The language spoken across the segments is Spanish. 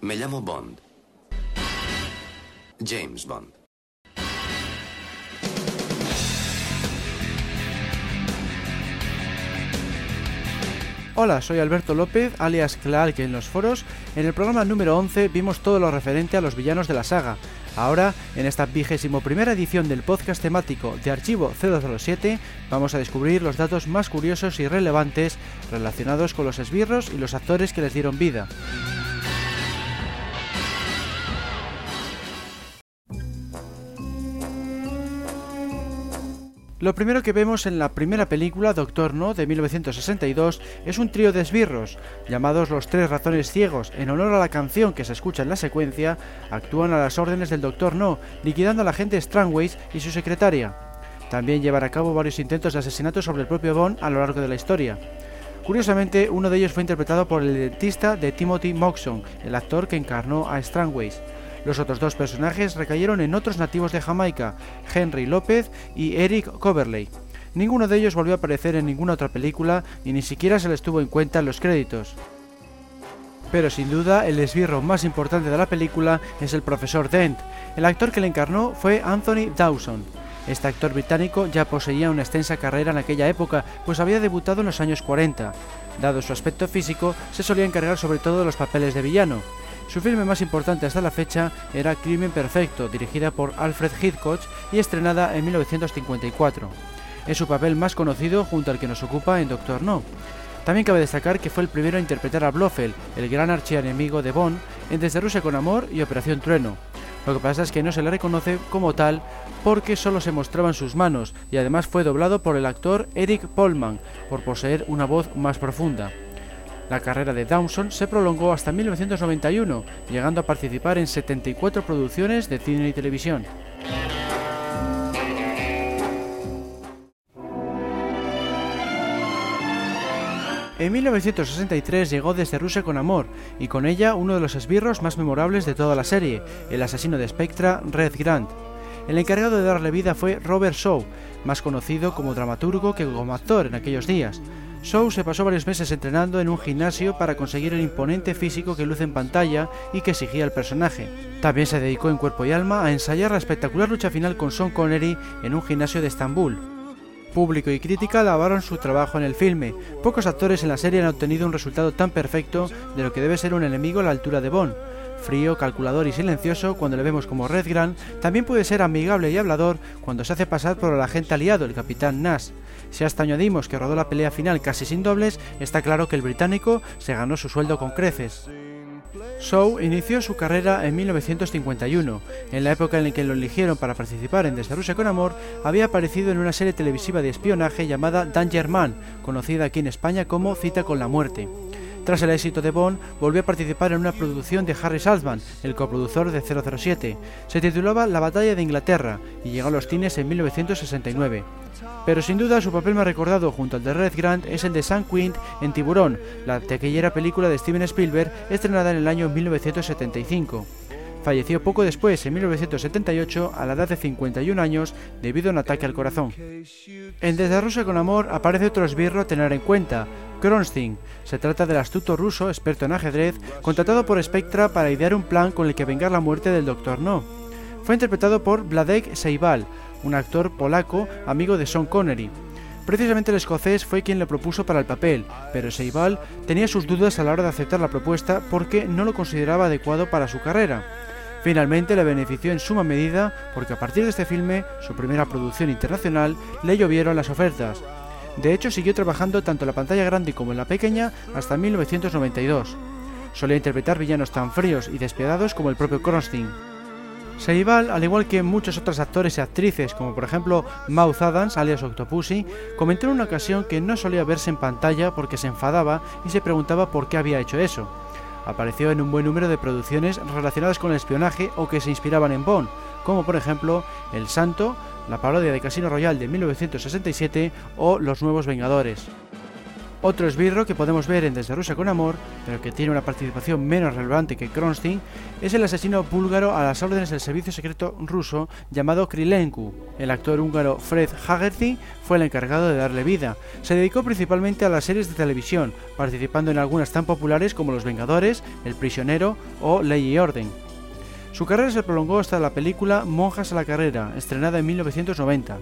Me llamo Bond. James Bond. Hola, soy Alberto López, alias Clark en los foros. En el programa número 11 vimos todo lo referente a los villanos de la saga. Ahora, en esta vigésimo primera edición del podcast temático de Archivo C207, vamos a descubrir los datos más curiosos y relevantes relacionados con los esbirros y los actores que les dieron vida. Lo primero que vemos en la primera película, Doctor No, de 1962, es un trío de esbirros, llamados los Tres Ratones Ciegos, en honor a la canción que se escucha en la secuencia, actúan a las órdenes del Doctor No, liquidando a la agente Strangways y su secretaria. También llevan a cabo varios intentos de asesinato sobre el propio Bond a lo largo de la historia. Curiosamente, uno de ellos fue interpretado por el dentista de Timothy Moxon, el actor que encarnó a Strangways. Los otros dos personajes recayeron en otros nativos de Jamaica, Henry López y Eric Coverley. Ninguno de ellos volvió a aparecer en ninguna otra película y ni siquiera se les tuvo en cuenta en los créditos. Pero sin duda el esbirro más importante de la película es el profesor Dent. El actor que le encarnó fue Anthony Dawson. Este actor británico ya poseía una extensa carrera en aquella época, pues había debutado en los años 40. Dado su aspecto físico, se solía encargar sobre todo de los papeles de villano. Su filme más importante hasta la fecha era Crimen Perfecto, dirigida por Alfred Hitchcock y estrenada en 1954. Es su papel más conocido junto al que nos ocupa en Doctor No. También cabe destacar que fue el primero a interpretar a Blofeld, el gran archienemigo de Bond, en Desde Rusia con Amor y Operación Trueno. Lo que pasa es que no se le reconoce como tal porque solo se mostraban sus manos y además fue doblado por el actor Eric Polman por poseer una voz más profunda. La carrera de Dawson se prolongó hasta 1991, llegando a participar en 74 producciones de cine y televisión. En 1963 llegó desde Rusia con Amor, y con ella uno de los esbirros más memorables de toda la serie, el asesino de Spectra, Red Grant. El encargado de darle vida fue Robert Shaw, más conocido como dramaturgo que como actor en aquellos días. Shaw se pasó varios meses entrenando en un gimnasio para conseguir el imponente físico que luce en pantalla y que exigía el personaje. También se dedicó en cuerpo y alma a ensayar la espectacular lucha final con Sean Connery en un gimnasio de Estambul. Público y crítica alabaron su trabajo en el filme. Pocos actores en la serie han obtenido un resultado tan perfecto de lo que debe ser un enemigo a la altura de Bond. Frío, calculador y silencioso cuando le vemos como Red Grant, también puede ser amigable y hablador cuando se hace pasar por el agente aliado, el capitán Nash. Si hasta añadimos que rodó la pelea final casi sin dobles, está claro que el británico se ganó su sueldo con creces. Shaw inició su carrera en 1951. En la época en la que lo eligieron para participar en Desde Rusia con Amor, había aparecido en una serie televisiva de espionaje llamada Danger Man, conocida aquí en España como Cita con la Muerte. Tras el éxito de Bond, volvió a participar en una producción de Harry Saltzman, el coproductor de 007. Se titulaba La Batalla de Inglaterra y llegó a los cines en 1969. Pero sin duda su papel más recordado junto al de Red Grant es el de Sam Quint en Tiburón, la taquillera película de Steven Spielberg estrenada en el año 1975. Falleció poco después, en 1978, a la edad de 51 años, debido a un ataque al corazón. En Desde Rusia con Amor aparece otro esbirro a tener en cuenta, Kronstein. Se trata del astuto ruso, experto en ajedrez, contratado por Spectra para idear un plan con el que vengar la muerte del Dr. No. Fue interpretado por Vladek Seibal, un actor polaco amigo de Sean Connery. Precisamente el escocés fue quien le propuso para el papel, pero Seibal tenía sus dudas a la hora de aceptar la propuesta porque no lo consideraba adecuado para su carrera. Finalmente le benefició en suma medida porque a partir de este filme, su primera producción internacional, le llovieron las ofertas. De hecho, siguió trabajando tanto en la pantalla grande como en la pequeña hasta 1992. Solía interpretar villanos tan fríos y despiadados como el propio Kronstein. Seibal, al igual que muchos otros actores y actrices, como por ejemplo Mouth Adams, alias Octopussy, comentó en una ocasión que no solía verse en pantalla porque se enfadaba y se preguntaba por qué había hecho eso. Apareció en un buen número de producciones relacionadas con el espionaje o que se inspiraban en Bond, como por ejemplo El Santo, la parodia de Casino Royale de 1967 o Los Nuevos Vengadores. Otro esbirro que podemos ver en Desde Rusia con Amor, pero que tiene una participación menos relevante que Kronstein, es el asesino búlgaro a las órdenes del servicio secreto ruso llamado Krilenku. El actor húngaro Fred Hagerty fue el encargado de darle vida. Se dedicó principalmente a las series de televisión, participando en algunas tan populares como Los Vengadores, El Prisionero o Ley y Orden. Su carrera se prolongó hasta la película Monjas a la carrera, estrenada en 1990.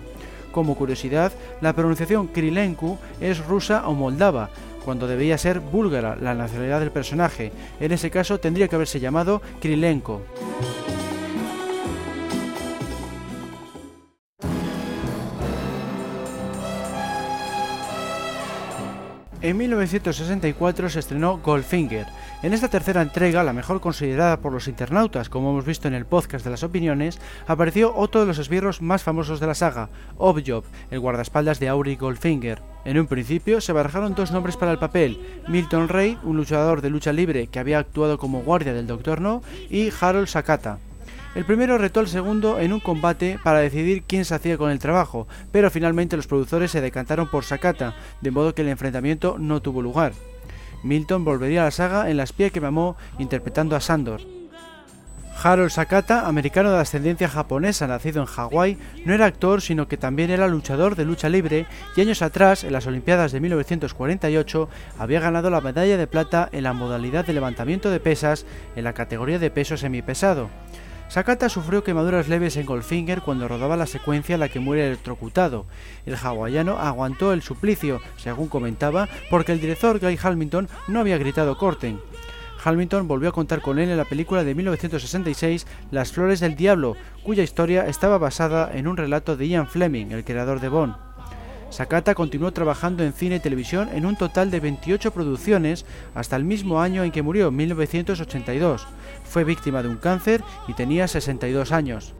Como curiosidad, la pronunciación Krilenku es rusa o moldava, cuando debía ser búlgara la nacionalidad del personaje. En ese caso tendría que haberse llamado Krilenko. En 1964 se estrenó Goldfinger. En esta tercera entrega, la mejor considerada por los internautas, como hemos visto en el podcast de las opiniones, apareció otro de los esbirros más famosos de la saga, Objob, el guardaespaldas de Auri Goldfinger. En un principio se barajaron dos nombres para el papel, Milton Reid, un luchador de lucha libre que había actuado como guardia del Dr. No, y Harold Sakata. El primero retó al segundo en un combate para decidir quién se hacía con el trabajo, pero finalmente los productores se decantaron por Sakata, de modo que el enfrentamiento no tuvo lugar. Milton volvería a la saga en La espía que mamó interpretando a Sandor. Harold Sakata, americano de ascendencia japonesa nacido en Hawái, no era actor sino que también era luchador de lucha libre y años atrás, en las Olimpiadas de 1948, había ganado la medalla de plata en la modalidad de levantamiento de pesas en la categoría de peso semipesado. Sakata sufrió quemaduras leves en Goldfinger cuando rodaba la secuencia en la que muere electrocutado. El hawaiano aguantó el suplicio, según comentaba, porque el director Guy Hamilton no había gritado corten. Hamilton volvió a contar con él en la película de 1966 Las Flores del Diablo, cuya historia estaba basada en un relato de Ian Fleming, el creador de Bond. Sakata continuó trabajando en cine y televisión en un total de 28 producciones hasta el mismo año en que murió, 1982. Fue víctima de un cáncer y tenía 62 años.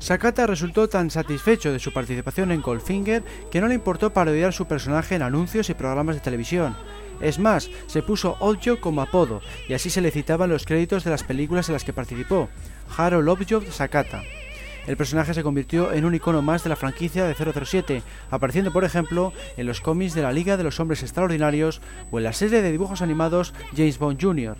Sakata resultó tan satisfecho de su participación en Goldfinger que no le importó parodiar su personaje en anuncios y programas de televisión. Es más, se puso Oddjob como apodo y así se le citaban los créditos de las películas en las que participó, Harold Oddjob Sakata. El personaje se convirtió en un icono más de la franquicia de 007, apareciendo por ejemplo en los cómics de la Liga de los Hombres Extraordinarios o en la serie de dibujos animados James Bond Jr.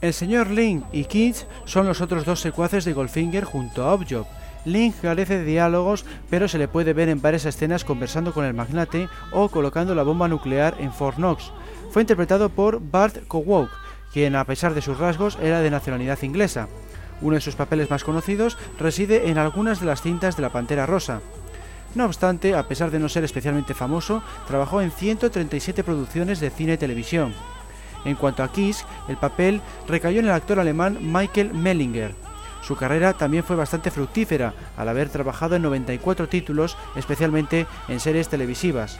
El señor Link y Kids son los otros dos secuaces de Goldfinger junto a Objob. Link carece de diálogos, pero se le puede ver en varias escenas conversando con el magnate o colocando la bomba nuclear en Fort Knox. Fue interpretado por Bart Kowalk, quien a pesar de sus rasgos era de nacionalidad inglesa. Uno de sus papeles más conocidos reside en algunas de las cintas de la Pantera Rosa. No obstante, a pesar de no ser especialmente famoso, trabajó en 137 producciones de cine y televisión. En cuanto a Kiss, el papel recayó en el actor alemán Michael Mellinger. Su carrera también fue bastante fructífera, al haber trabajado en 94 títulos, especialmente en series televisivas.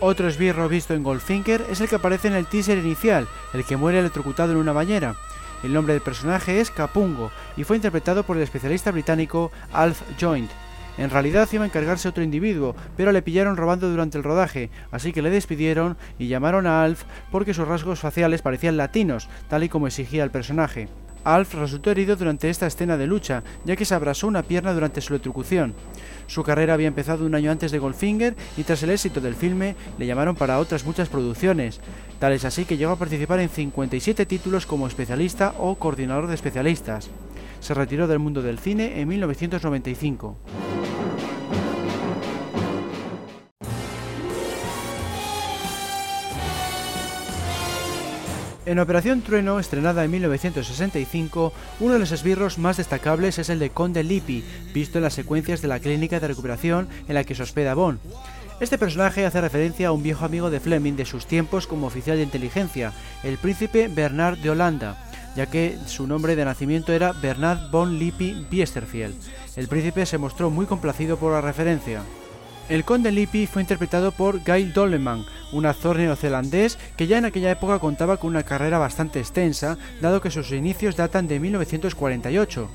Otro esbirro visto en Goldfinger es el que aparece en el teaser inicial, el que muere electrocutado en una bañera. El nombre del personaje es Capungo y fue interpretado por el especialista británico Alf Joint. En realidad iba a encargarse otro individuo, pero le pillaron robando durante el rodaje, así que le despidieron y llamaron a Alf porque sus rasgos faciales parecían latinos, tal y como exigía el personaje. Alf resultó herido durante esta escena de lucha, ya que se abrasó una pierna durante su electrocución. Su carrera había empezado un año antes de Goldfinger y tras el éxito del filme le llamaron para otras muchas producciones. Tal es así que llegó a participar en 57 títulos como especialista o coordinador de especialistas. Se retiró del mundo del cine en 1995. En Operación Trueno, estrenada en 1965, uno de los esbirros más destacables es el de Conde Lippi, visto en las secuencias de la clínica de recuperación en la que se hospeda Bond. Este personaje hace referencia a un viejo amigo de Fleming de sus tiempos como oficial de inteligencia, el príncipe Bernard de Holanda, ya que su nombre de nacimiento era Bernard von Lippi Biesterfield. El príncipe se mostró muy complacido por la referencia. El conde Lippi fue interpretado por Gail Dolleman, un actor neozelandés que ya en aquella época contaba con una carrera bastante extensa, dado que sus inicios datan de 1948.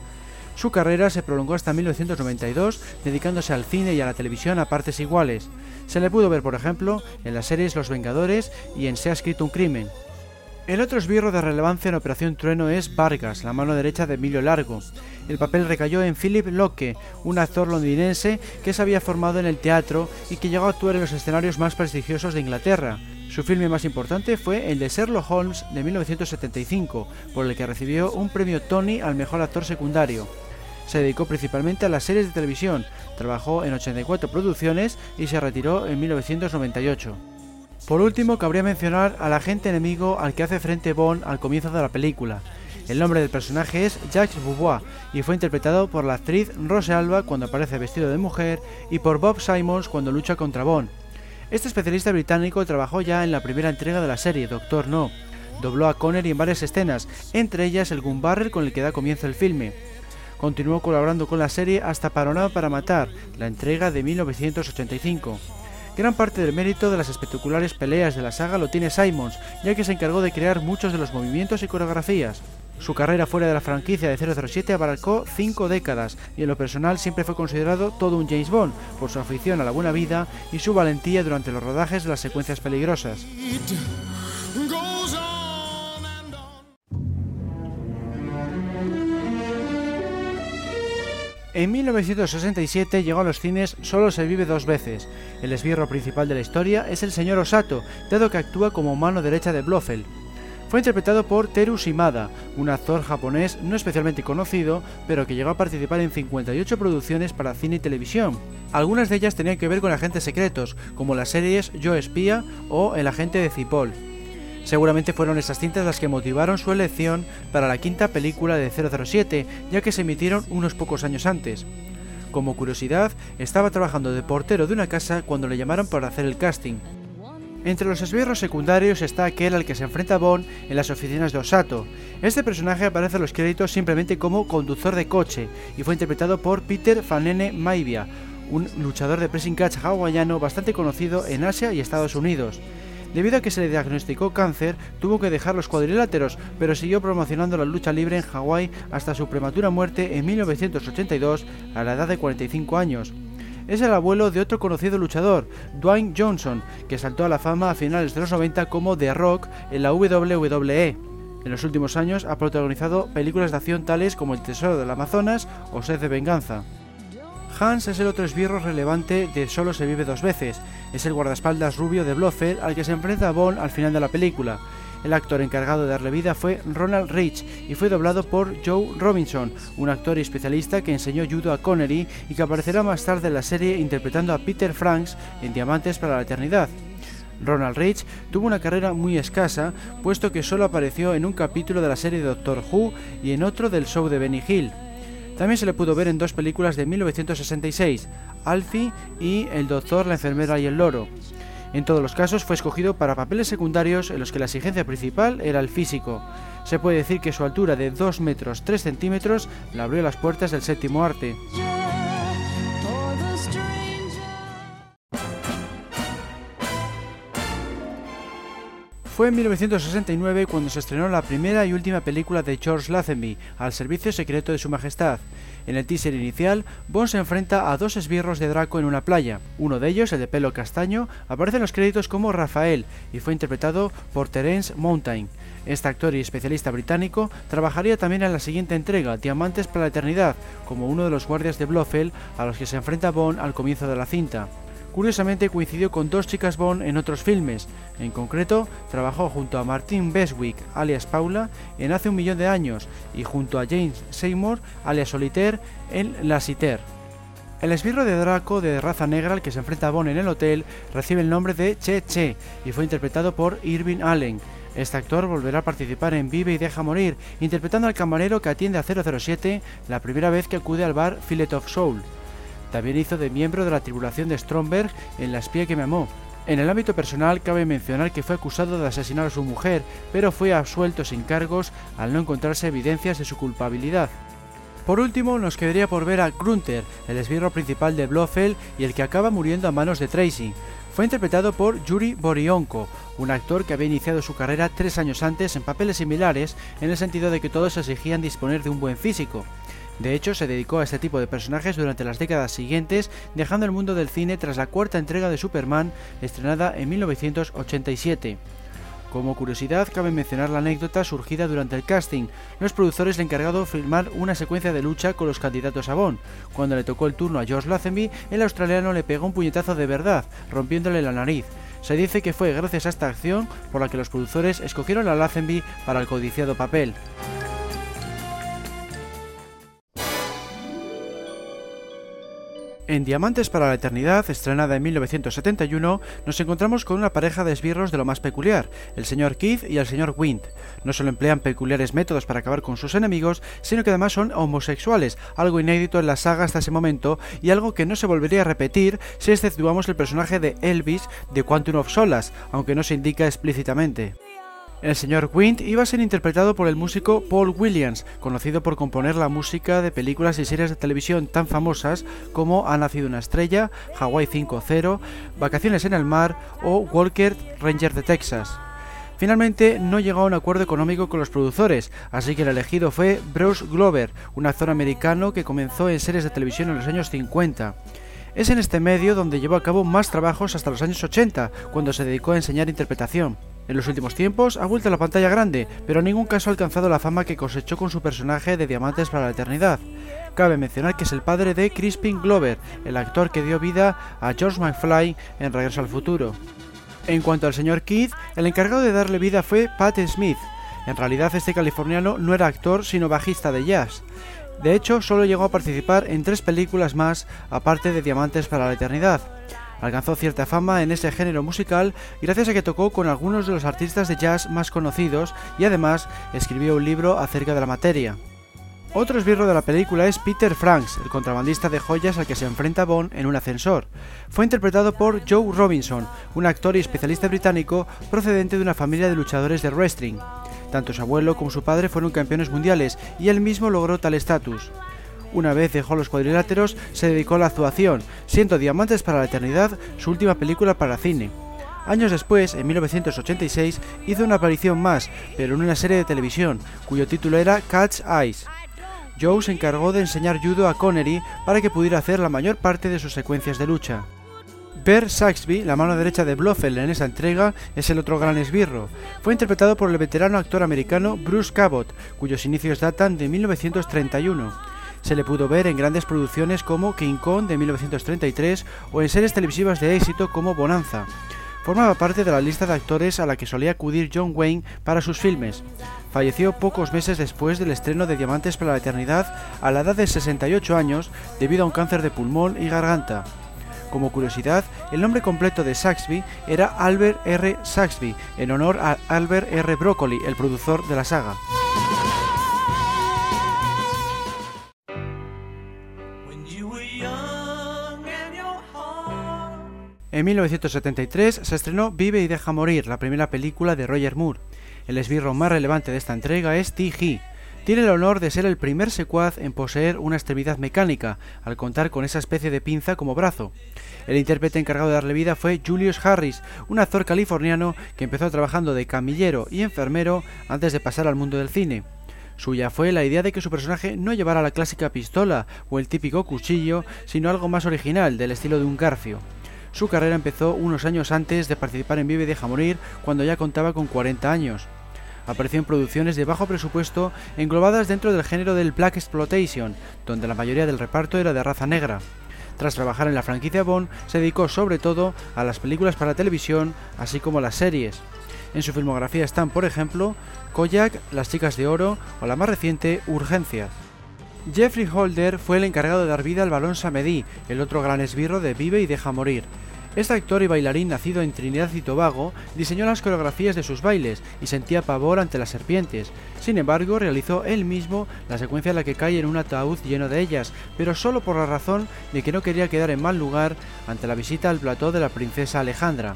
Su carrera se prolongó hasta 1992, dedicándose al cine y a la televisión a partes iguales. Se le pudo ver, por ejemplo, en las series Los Vengadores y en Se ha escrito un crimen. El otro esbirro de relevancia en Operación Trueno es Vargas, la mano derecha de Emilio Largo. El papel recayó en Philip Locke, un actor londinense que se había formado en el teatro y que llegó a actuar en los escenarios más prestigiosos de Inglaterra. Su filme más importante fue el de Sherlock Holmes de 1975, por el que recibió un premio Tony al mejor actor secundario. Se dedicó principalmente a las series de televisión, trabajó en 84 producciones y se retiró en 1998. Por último, cabría mencionar al agente enemigo al que hace frente Bond al comienzo de la película. El nombre del personaje es Jacques Boubois y fue interpretado por la actriz Rose Alba cuando aparece vestido de mujer y por Bob Simons cuando lucha contra Bond. Este especialista británico trabajó ya en la primera entrega de la serie, Doctor No. Dobló a Connery en varias escenas, entre ellas el gun barrel con el que da comienzo el filme. Continuó colaborando con la serie hasta Paronado para Matar, la entrega de 1985. Gran parte del mérito de las espectaculares peleas de la saga lo tiene Simons, ya que se encargó de crear muchos de los movimientos y coreografías. Su carrera fuera de la franquicia de 007 abarcó cinco décadas y en lo personal siempre fue considerado todo un James Bond por su afición a la buena vida y su valentía durante los rodajes de las secuencias peligrosas. En 1967 llegó a los cines Solo se vive dos veces. El esbirro principal de la historia es el señor Osato, dado que actúa como mano derecha de Blofeld. Fue interpretado por Teru Shimada, un actor japonés no especialmente conocido, pero que llegó a participar en 58 producciones para cine y televisión. Algunas de ellas tenían que ver con agentes secretos, como las series Yo Espía o El agente de Cipoll. Seguramente fueron esas cintas las que motivaron su elección para la quinta película de 007, ya que se emitieron unos pocos años antes. Como curiosidad, estaba trabajando de portero de una casa cuando le llamaron para hacer el casting. Entre los esbirros secundarios está aquel al que se enfrenta Bond en las oficinas de Osato. Este personaje aparece en los créditos simplemente como conductor de coche y fue interpretado por Peter Fanene Maivia, un luchador de pressing catch hawaiano bastante conocido en Asia y Estados Unidos. Debido a que se le diagnosticó cáncer, tuvo que dejar los cuadriláteros, pero siguió promocionando la lucha libre en Hawái hasta su prematura muerte en 1982 a la edad de 45 años. Es el abuelo de otro conocido luchador, Dwayne Johnson, que saltó a la fama a finales de los 90 como The Rock en la WWE. En los últimos años ha protagonizado películas de acción tales como El Tesoro del Amazonas o Sed de Venganza. Hans es el otro esbirro relevante de Solo se vive dos veces. Es el guardaespaldas rubio de Blofeld al que se enfrenta Bond al final de la película. El actor encargado de darle vida fue Ronald Rich y fue doblado por Joe Robinson, un actor y especialista que enseñó judo a Connery y que aparecerá más tarde en la serie interpretando a Peter Franks en Diamantes para la Eternidad. Ronald Rich tuvo una carrera muy escasa, puesto que solo apareció en un capítulo de la serie Doctor Who y en otro del show de Benny Hill. También se le pudo ver en dos películas de 1966, Alfie y El Doctor, la Enfermera y el Loro. En todos los casos fue escogido para papeles secundarios en los que la exigencia principal era el físico. Se puede decir que su altura de 2 metros 3 centímetros le abrió las puertas del séptimo arte. Fue en 1969 cuando se estrenó la primera y última película de George Lazenby, Al Servicio Secreto de Su Majestad. En el teaser inicial, Bond se enfrenta a dos esbirros de Draco en una playa. Uno de ellos, el de pelo castaño, aparece en los créditos como Rafael y fue interpretado por Terence Mountain. Este actor y especialista británico trabajaría también en la siguiente entrega, Diamantes para la Eternidad, como uno de los guardias de Blofeld a los que se enfrenta Bond al comienzo de la cinta. Curiosamente coincidió con dos chicas Bond en otros filmes. En concreto, trabajó junto a Martin Beswick, alias Paula, en Hace un millón de años y junto a James Seymour, alias Solitaire, en La Citer. El esbirro de Draco de raza negra al que se enfrenta Bond en el hotel recibe el nombre de Che Che y fue interpretado por Irving Allen. Este actor volverá a participar en Vive y Deja Morir, interpretando al camarero que atiende a 007 la primera vez que acude al bar Fillet of Soul. También hizo de miembro de la tribulación de Stromberg en La espía que me amó. En el ámbito personal cabe mencionar que fue acusado de asesinar a su mujer, pero fue absuelto sin cargos al no encontrarse evidencias de su culpabilidad. Por último, nos quedaría por ver a Grunter, el esbirro principal de Blofeld y el que acaba muriendo a manos de Tracy. Fue interpretado por Yuri Borionko, un actor que había iniciado su carrera tres años antes en papeles similares, en el sentido de que todos exigían disponer de un buen físico. De hecho, se dedicó a este tipo de personajes durante las décadas siguientes, dejando el mundo del cine tras la cuarta entrega de Superman, estrenada en 1987. Como curiosidad, cabe mencionar la anécdota surgida durante el casting. Los productores le encargado filmar una secuencia de lucha con los candidatos a Bond. Cuando le tocó el turno a George Lazenby, el australiano le pegó un puñetazo de verdad, rompiéndole la nariz. Se dice que fue gracias a esta acción por la que los productores escogieron a Lazenby para el codiciado papel. En Diamantes para la Eternidad, estrenada en 1971, nos encontramos con una pareja de esbirros de lo más peculiar, el señor Keith y el señor Wind. No solo emplean peculiares métodos para acabar con sus enemigos, sino que además son homosexuales, algo inédito en la saga hasta ese momento y algo que no se volvería a repetir si exceptuamos el personaje de Elvis de Quantum of Solace, aunque no se indica explícitamente. El señor Wind iba a ser interpretado por el músico Paul Williams, conocido por componer la música de películas y series de televisión tan famosas como Ha nacido una estrella, Hawaii 5.0, Vacaciones en el mar o Walker Ranger de Texas. Finalmente no llegó a un acuerdo económico con los productores, así que el elegido fue Bruce Glover, un actor americano que comenzó en series de televisión en los años 50. Es en este medio donde llevó a cabo más trabajos hasta los años 80, cuando se dedicó a enseñar interpretación. En los últimos tiempos ha vuelto a la pantalla grande, pero en ningún caso ha alcanzado la fama que cosechó con su personaje de Diamantes para la Eternidad. Cabe mencionar que es el padre de Crispin Glover, el actor que dio vida a George McFly en Regreso al Futuro. En cuanto al señor Keith, el encargado de darle vida fue Pat Smith. En realidad este californiano no era actor sino bajista de jazz. De hecho, solo llegó a participar en tres películas más, aparte de Diamantes para la Eternidad. Alcanzó cierta fama en ese género musical gracias a que tocó con algunos de los artistas de jazz más conocidos y además escribió un libro acerca de la materia. Otro esbirro de la película es Peter Franks, el contrabandista de joyas al que se enfrenta Bond en un ascensor. Fue interpretado por Joe Robinson, un actor y especialista británico procedente de una familia de luchadores de wrestling. Tanto su abuelo como su padre fueron campeones mundiales y él mismo logró tal estatus. Una vez dejó los cuadriláteros, se dedicó a la actuación, siendo Diamantes para la Eternidad su última película para cine. Años después, en 1986, hizo una aparición más, pero en una serie de televisión, cuyo título era Catch Eyes. Joe se encargó de enseñar judo a Connery para que pudiera hacer la mayor parte de sus secuencias de lucha. Bear Saxby, la mano derecha de Blofeld en esa entrega, es el otro gran esbirro. Fue interpretado por el veterano actor americano Bruce Cabot, cuyos inicios datan de 1931 se le pudo ver en grandes producciones como King Kong de 1933 o en series televisivas de éxito como Bonanza. Formaba parte de la lista de actores a la que solía acudir John Wayne para sus filmes. Falleció pocos meses después del estreno de Diamantes para la Eternidad a la edad de 68 años debido a un cáncer de pulmón y garganta. Como curiosidad, el nombre completo de Saxby era Albert R. Saxby, en honor a Albert R. Broccoli, el productor de la saga. En 1973 se estrenó Vive y deja morir, la primera película de Roger Moore. El esbirro más relevante de esta entrega es T.G. Tiene el honor de ser el primer secuaz en poseer una extremidad mecánica, al contar con esa especie de pinza como brazo. El intérprete encargado de darle vida fue Julius Harris, un actor californiano que empezó trabajando de camillero y enfermero antes de pasar al mundo del cine. Suya fue la idea de que su personaje no llevara la clásica pistola o el típico cuchillo, sino algo más original, del estilo de un garfio. Su carrera empezó unos años antes de participar en Vive y Deja Morir, cuando ya contaba con 40 años. Apareció en producciones de bajo presupuesto englobadas dentro del género del Black Exploitation, donde la mayoría del reparto era de raza negra. Tras trabajar en la franquicia Bond, se dedicó sobre todo a las películas para televisión, así como las series. En su filmografía están, por ejemplo, Koyak, Las chicas de oro o la más reciente, Urgencia. Jeffrey Holder fue el encargado de dar vida al balón Samedi, el otro gran esbirro de Vive y Deja Morir. Este actor y bailarín nacido en Trinidad y Tobago diseñó las coreografías de sus bailes y sentía pavor ante las serpientes. Sin embargo, realizó él mismo la secuencia en la que cae en un ataúd lleno de ellas, pero solo por la razón de que no quería quedar en mal lugar ante la visita al plató de la princesa Alejandra.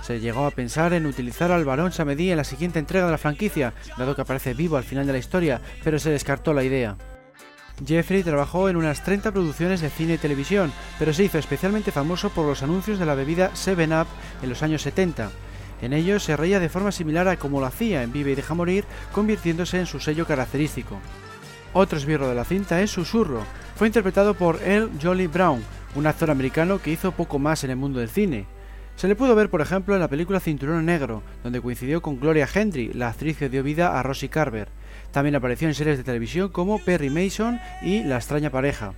Se llegó a pensar en utilizar al varón Samedi en la siguiente entrega de la franquicia, dado que aparece vivo al final de la historia, pero se descartó la idea. Jeffrey trabajó en unas 30 producciones de cine y televisión, pero se hizo especialmente famoso por los anuncios de la bebida 7-Up en los años 70. En ellos se reía de forma similar a como lo hacía en Vive y Deja Morir, convirtiéndose en su sello característico. Otro esbirro de la cinta es Susurro. Fue interpretado por Earl Jolly Brown, un actor americano que hizo poco más en el mundo del cine. Se le pudo ver, por ejemplo, en la película Cinturón Negro, donde coincidió con Gloria Hendry, la actriz que dio vida a Rosie Carver. También apareció en series de televisión como Perry Mason y La extraña pareja.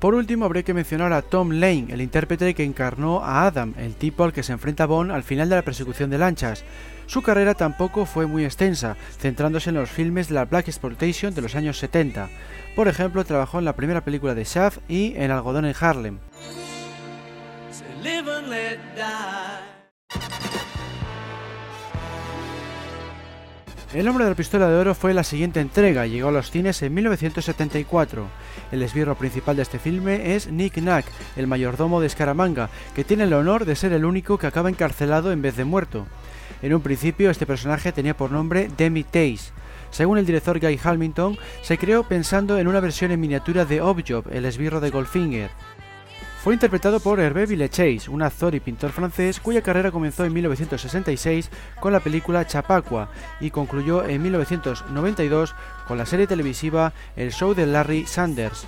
Por último, habría que mencionar a Tom Lane, el intérprete que encarnó a Adam, el tipo al que se enfrenta Bond al final de la persecución de lanchas. Su carrera tampoco fue muy extensa, centrándose en los filmes de la Black Exploitation de los años 70. Por ejemplo, trabajó en la primera película de Shaft y en Algodón en Harlem. El hombre de la pistola de oro fue la siguiente entrega, llegó a los cines en 1974. El esbirro principal de este filme es Nick Nack, el mayordomo de Scaramanga, que tiene el honor de ser el único que acaba encarcelado en vez de muerto. En un principio este personaje tenía por nombre Demi Taze. Según el director Guy Hamilton, se creó pensando en una versión en miniatura de Objob, el esbirro de Goldfinger. Fue interpretado por Hervé Villechais, un actor y pintor francés cuya carrera comenzó en 1966 con la película Chapaqua y concluyó en 1992 con la serie televisiva El Show de Larry Sanders.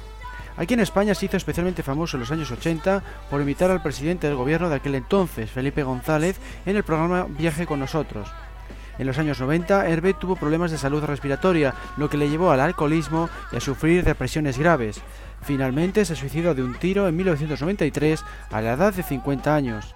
Aquí en España se hizo especialmente famoso en los años 80 por invitar al presidente del gobierno de aquel entonces, Felipe González, en el programa Viaje con nosotros. En los años 90, Hervé tuvo problemas de salud respiratoria, lo que le llevó al alcoholismo y a sufrir depresiones graves. Finalmente se suicidó de un tiro en 1993 a la edad de 50 años.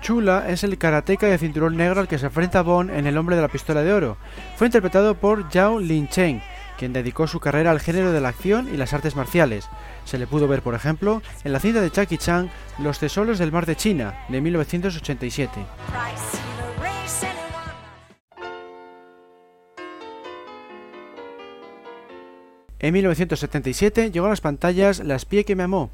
Chula es el karateca de cinturón negro al que se enfrenta Bond en El hombre de la pistola de oro. Fue interpretado por Yao Lin Cheng, quien dedicó su carrera al género de la acción y las artes marciales. Se le pudo ver, por ejemplo, en la cinta de Jackie Chan Los tesoros del mar de China, de 1987. En 1977 llegó a las pantallas La espía que me amó.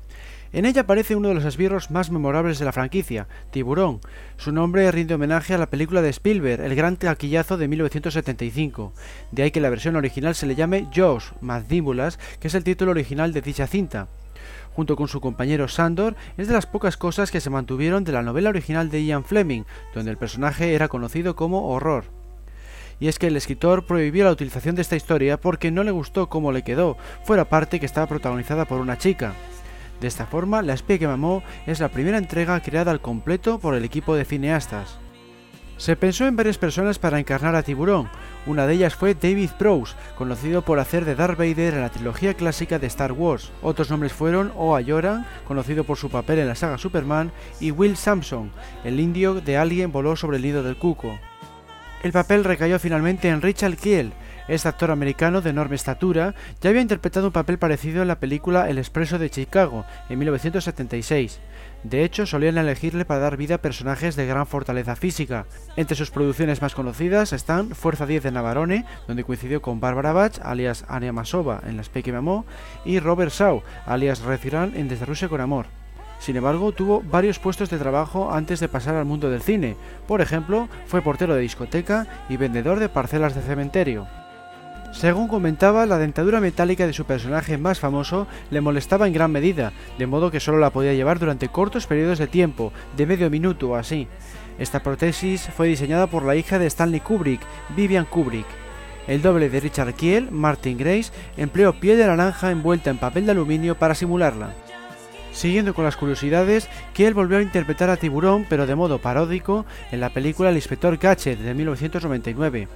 En ella aparece uno de los esbirros más memorables de la franquicia, Tiburón. Su nombre rinde homenaje a la película de Spielberg, el gran taquillazo de 1975. De ahí que la versión original se le llame Jaws, Mandíbulas, que es el título original de dicha cinta. Junto con su compañero Sandor, es de las pocas cosas que se mantuvieron de la novela original de Ian Fleming, donde el personaje era conocido como Horror y es que el escritor prohibió la utilización de esta historia porque no le gustó cómo le quedó, fuera parte que estaba protagonizada por una chica. De esta forma, La espía que mamó es la primera entrega creada al completo por el equipo de cineastas. Se pensó en varias personas para encarnar a Tiburón. Una de ellas fue David Prowse, conocido por hacer de Darth Vader en la trilogía clásica de Star Wars. Otros nombres fueron Oa Yoran, conocido por su papel en la saga Superman, y Will Sampson, el indio de Alien voló sobre el nido del cuco. El papel recayó finalmente en Richard Kiel. Este actor americano de enorme estatura ya había interpretado un papel parecido en la película El Expreso de Chicago en 1976. De hecho, solían elegirle para dar vida a personajes de gran fortaleza física. Entre sus producciones más conocidas están Fuerza 10 de Navarone, donde coincidió con Barbara Bach, alias Anya Masova, en La Spy que me amó, y Robert Shaw, alias Red en Desde Rusia con Amor. Sin embargo, tuvo varios puestos de trabajo antes de pasar al mundo del cine. Por ejemplo, fue portero de discoteca y vendedor de parcelas de cementerio. Según comentaba, la dentadura metálica de su personaje más famoso le molestaba en gran medida, de modo que solo la podía llevar durante cortos periodos de tiempo, de medio minuto o así. Esta prótesis fue diseñada por la hija de Stanley Kubrick, Vivian Kubrick. El doble de Richard Kiel, Martin Grace, empleó piel de naranja envuelta en papel de aluminio para simularla. Siguiendo con las curiosidades, Kiel volvió a interpretar a Tiburón, pero de modo paródico, en la película El inspector Gadget de 1999.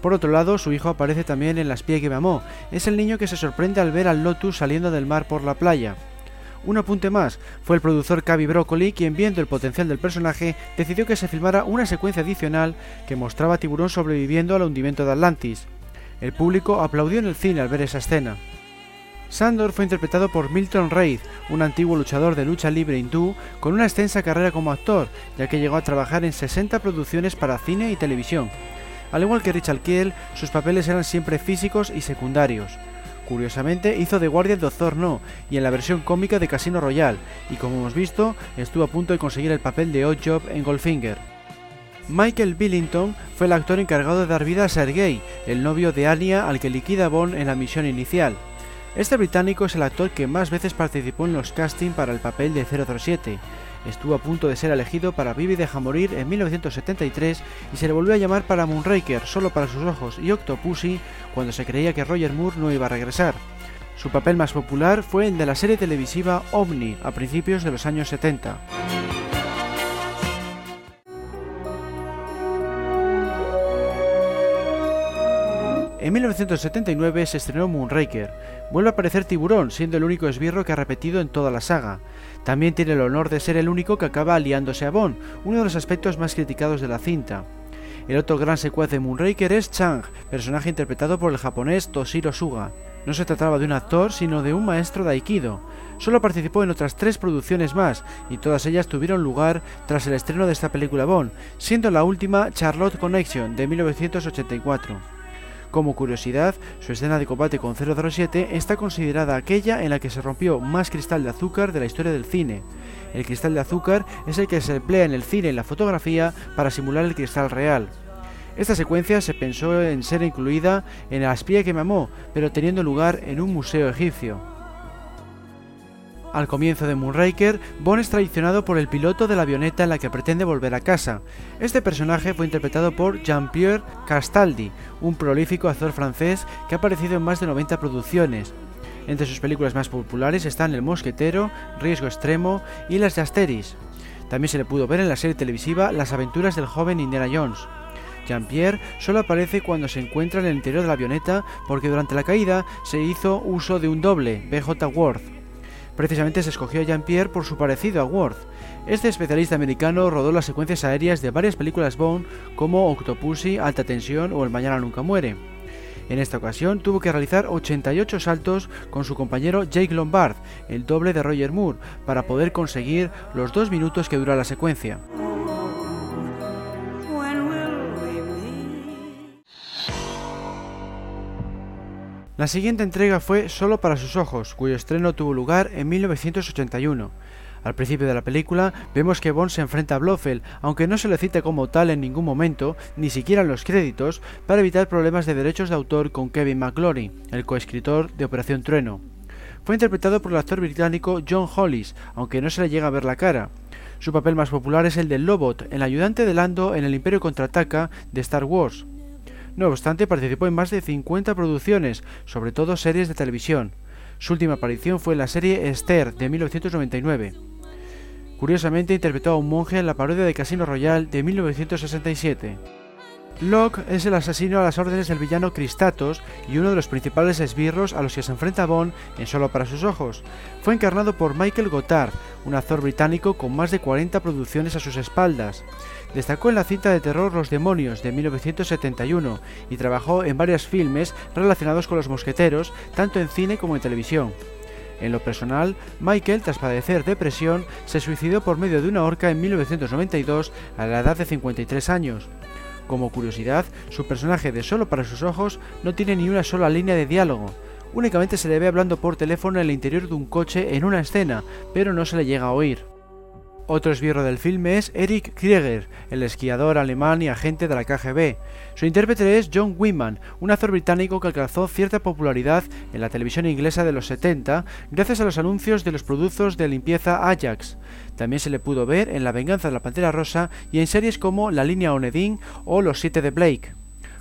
Por otro lado, su hijo aparece también en Las espía que. Es el niño que se sorprende al ver al Lotus saliendo del mar por la playa. Un apunte más, fue el productor Cavi Broccoli quien viendo el potencial del personaje decidió que se filmara una secuencia adicional que mostraba a Tiburón sobreviviendo al hundimiento de Atlantis. El público aplaudió en el cine al ver esa escena. Sandor fue interpretado por Milton Reid, un antiguo luchador de lucha libre hindú con una extensa carrera como actor, ya que llegó a trabajar en 60 producciones para cine y televisión. Al igual que Richard Kiel, sus papeles eran siempre físicos y secundarios. Curiosamente, hizo de guardia en Doctor No y en la versión cómica de Casino Royale, y como hemos visto, estuvo a punto de conseguir el papel de Odd Job en Goldfinger. Michael Billington fue el actor encargado de dar vida a Sergei, el novio de Anya al que liquida Bond en la misión inicial. Este británico es el actor que más veces participó en los castings para el papel de 007. Estuvo a punto de ser elegido para Vivi deja morir en 1973 y se le volvió a llamar para Moonraker, solo para sus ojos, y Octopussy cuando se creía que Roger Moore no iba a regresar. Su papel más popular fue el de la serie televisiva OVNI a principios de los años 70. En 1979 se estrenó Moonraker. Vuelve a aparecer Tiburón, siendo el único esbirro que ha repetido en toda la saga. También tiene el honor de ser el único que acaba aliándose a Bond, uno de los aspectos más criticados de la cinta. El otro gran secuaz de Moonraker es Chang, personaje interpretado por el japonés Toshiro Suga. No se trataba de un actor, sino de un maestro de Aikido. Solo participó en otras tres producciones más, y todas ellas tuvieron lugar tras el estreno de esta película Bond, siendo la última Charlotte Connection de 1984. Como curiosidad, su escena de combate con 007 está considerada aquella en la que se rompió más cristal de azúcar de la historia del cine. El cristal de azúcar es el que se emplea en el cine y la fotografía para simular el cristal real. Esta secuencia se pensó en ser incluida en El espía que me amó, pero teniendo lugar en un museo egipcio. Al comienzo de Moonraker, Bond es traicionado por el piloto de la avioneta en la que pretende volver a casa. Este personaje fue interpretado por Jean-Pierre Castaldi, un prolífico actor francés que ha aparecido en más de 90 producciones. Entre sus películas más populares están El Mosquetero, Riesgo Extremo y Las de Asteris. También se le pudo ver en la serie televisiva Las aventuras del joven Indiana Jones. Jean-Pierre solo aparece cuando se encuentra en el interior de la avioneta porque durante la caída se hizo uso de un doble, BJ Worth. Precisamente se escogió a Jean-Pierre por su parecido a Worth. Este especialista americano rodó las secuencias aéreas de varias películas Bond como Octopussy, Alta Tensión o El Mañana Nunca Muere. En esta ocasión tuvo que realizar 88 saltos con su compañero Jake Lombard, el doble de Roger Moore, para poder conseguir los dos minutos que dura la secuencia. La siguiente entrega fue Solo para sus ojos, cuyo estreno tuvo lugar en 1981. Al principio de la película vemos que Bond se enfrenta a Blofeld, aunque no se le cita como tal en ningún momento, ni siquiera en los créditos, para evitar problemas de derechos de autor con Kevin McClory, el coescritor de Operación Trueno. Fue interpretado por el actor británico John Hollis, aunque no se le llega a ver la cara. Su papel más popular es el del Lobot, el ayudante de Lando en el Imperio Contraataca de Star Wars. No obstante, participó en más de 50 producciones, sobre todo series de televisión. Su última aparición fue en la serie Esther de 1999. Curiosamente interpretó a un monje en la parodia de Casino Royale de 1967. Locke es el asesino a las órdenes del villano Cristatos y uno de los principales esbirros a los que se enfrenta Bond en Solo para sus ojos. Fue encarnado por Michael Gotthard, un actor británico con más de 40 producciones a sus espaldas. Destacó en la cinta de terror Los Demonios de 1971 y trabajó en varios filmes relacionados con los mosqueteros, tanto en cine como en televisión. En lo personal, Michael, tras padecer depresión, se suicidó por medio de una horca en 1992 a la edad de 53 años. Como curiosidad, su personaje de Solo para sus ojos no tiene ni una sola línea de diálogo. Únicamente se le ve hablando por teléfono en el interior de un coche en una escena, pero no se le llega a oír. Otro esbirro del filme es Eric Krieger, el esquiador alemán y agente de la KGB. Su intérprete es John Wyman, un actor británico que alcanzó cierta popularidad en la televisión inglesa de los 70 gracias a los anuncios de los productos de limpieza Ajax. También se le pudo ver en La venganza de la Pantera Rosa y en series como La línea Onedin o Los siete de Blake.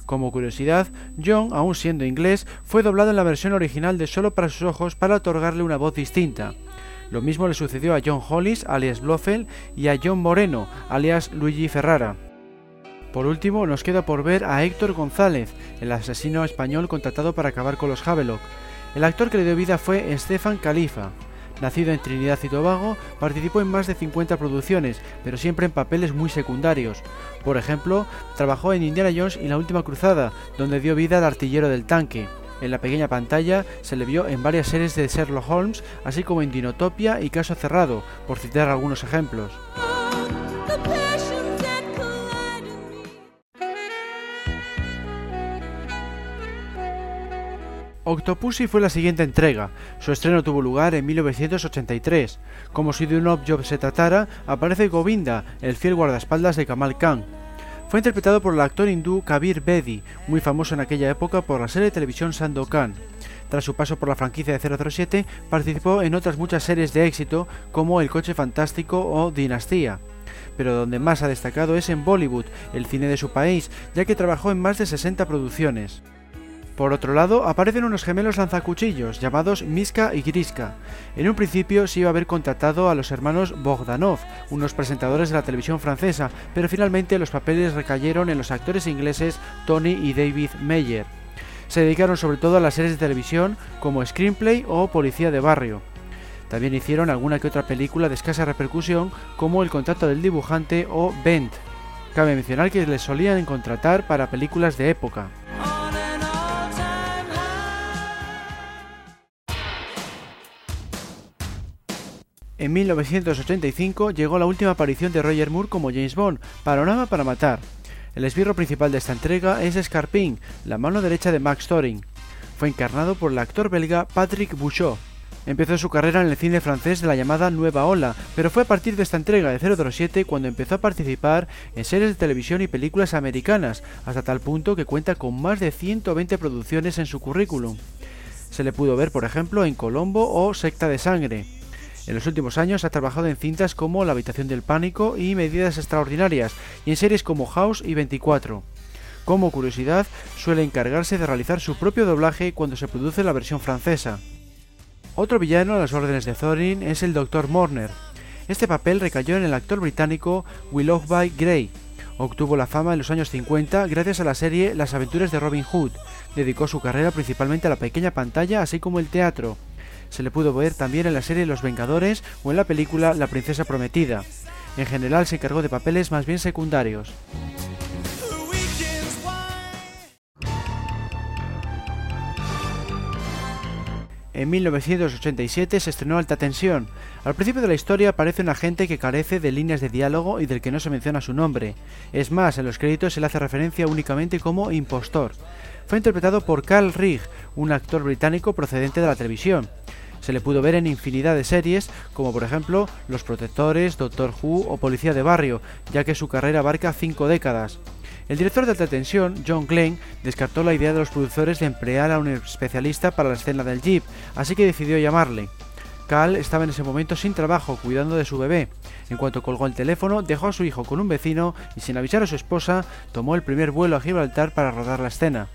Como curiosidad, John, aún siendo inglés, fue doblado en la versión original de Solo para sus ojos para otorgarle una voz distinta. Lo mismo le sucedió a John Hollis, alias Blofeld, y a John Moreno, alias Luigi Ferrara. Por último, nos queda por ver a Héctor González, el asesino español contratado para acabar con los Havelock. El actor que le dio vida fue Estefan Califa. Nacido en Trinidad y Tobago, participó en más de 50 producciones, pero siempre en papeles muy secundarios. Por ejemplo, trabajó en Indiana Jones y La Última Cruzada, donde dio vida al artillero del tanque. En la pequeña pantalla se le vio en varias series de Sherlock Holmes, así como en Dinotopia y Caso Cerrado, por citar algunos ejemplos. Octopussy fue la siguiente entrega. Su estreno tuvo lugar en 1983. Como si de un off-job se tratara, aparece Govinda, el fiel guardaespaldas de Kamal Khan. Fue interpretado por el actor hindú Kabir Bedi, muy famoso en aquella época por la serie de televisión Sandokan. Tras su paso por la franquicia de 007, participó en otras muchas series de éxito como El coche fantástico o Dinastía. Pero donde más ha destacado es en Bollywood, el cine de su país, ya que trabajó en más de 60 producciones. Por otro lado, aparecen unos gemelos lanzacuchillos llamados Miska y Griska. En un principio se iba a haber contratado a los hermanos Bogdanov, unos presentadores de la televisión francesa, pero finalmente los papeles recayeron en los actores ingleses Tony y David Meyer. se dedicaron sobre todo a las series de televisión como Screenplay o Policía de Barrio. También hicieron alguna que otra película de escasa repercusión como El contrato del dibujante o Bent. Cabe mencionar que les solían contratar para películas de época. En 1985 llegó la última aparición de Roger Moore como James Bond, Panorama para Matar. El esbirro principal de esta entrega es Scarpin, la mano derecha de Max Thoring. Fue encarnado por el actor belga Patrick Bouchot. Empezó su carrera en el cine francés de la llamada Nueva Ola, pero fue a partir de esta entrega de 007 cuando empezó a participar en series de televisión y películas americanas, hasta tal punto que cuenta con más de 120 producciones en su currículum. Se le pudo ver, por ejemplo, en Colombo o Secta de Sangre. En los últimos años ha trabajado en cintas como La habitación del pánico y Medidas extraordinarias, y en series como House y 24. Como curiosidad, suele encargarse de realizar su propio doblaje cuando se produce la versión francesa. Otro villano a las órdenes de Thorin es el Dr. Morner. Este papel recayó en el actor británico Willoughby Gray. Obtuvo la fama en los años 50 gracias a la serie Las aventuras de Robin Hood. Dedicó su carrera principalmente a la pequeña pantalla así como el teatro se le pudo ver también en la serie Los Vengadores o en la película La Princesa Prometida. En general se encargó de papeles más bien secundarios. En 1987 se estrenó Alta Tensión. Al principio de la historia aparece un agente que carece de líneas de diálogo y del que no se menciona su nombre. Es más, en los créditos se le hace referencia únicamente como impostor. Fue interpretado por Carl Rigg, un actor británico procedente de la televisión. Se le pudo ver en infinidad de series, como por ejemplo Los Protectores, Doctor Who o Policía de Barrio, ya que su carrera abarca cinco décadas. El director de alta tensión, John Glenn, descartó la idea de los productores de emplear a un especialista para la escena del jeep, así que decidió llamarle. Cal estaba en ese momento sin trabajo, cuidando de su bebé. En cuanto colgó el teléfono, dejó a su hijo con un vecino y sin avisar a su esposa, tomó el primer vuelo a Gibraltar para rodar la escena.